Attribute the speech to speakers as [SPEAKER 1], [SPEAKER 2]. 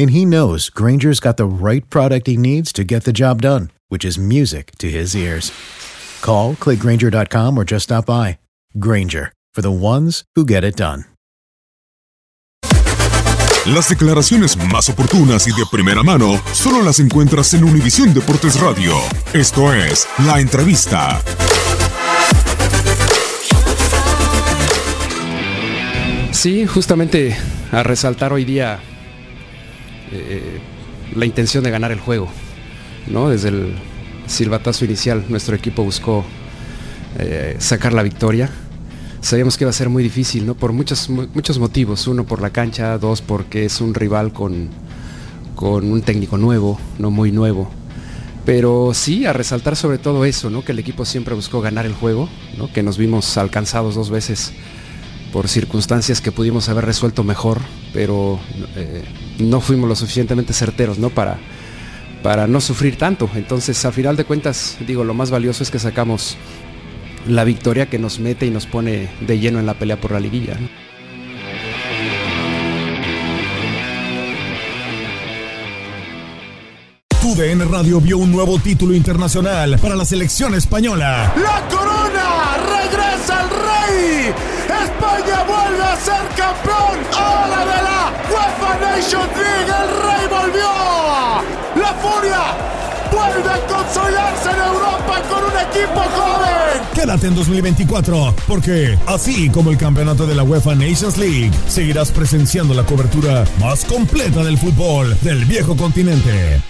[SPEAKER 1] And he knows Grainger's got the right product he needs to get the job done, which is music to his ears. Call, clickgrainger.com, or just stop by. Grainger, for the ones who get it done.
[SPEAKER 2] Las declaraciones más oportunas y de primera mano solo las encuentras en Univisión Deportes Radio. Esto es La Entrevista.
[SPEAKER 3] Sí, justamente a resaltar hoy día eh, la intención de ganar el juego. ¿no? Desde el silbatazo inicial nuestro equipo buscó eh, sacar la victoria. Sabíamos que iba a ser muy difícil, ¿no? Por muchos, muchos motivos. Uno, por la cancha. Dos, porque es un rival con, con un técnico nuevo, no muy nuevo. Pero sí, a resaltar sobre todo eso, ¿no? Que el equipo siempre buscó ganar el juego, ¿no? Que nos vimos alcanzados dos veces por circunstancias que pudimos haber resuelto mejor, pero eh, no fuimos lo suficientemente certeros, ¿no? Para, para no sufrir tanto. Entonces, a final de cuentas, digo, lo más valioso es que sacamos la victoria que nos mete y nos pone de lleno en la pelea por la liguilla. ¿no?
[SPEAKER 2] TUDN Radio vio un nuevo título internacional para la selección española.
[SPEAKER 4] ¡La corona! UEFA Nations League! ¡El rey volvió! ¡La furia! vuelve a consolidarse en Europa con un equipo joven.
[SPEAKER 2] Quédate en 2024, porque así como el campeonato de la UEFA Nations League, seguirás presenciando la cobertura más completa del fútbol del viejo continente.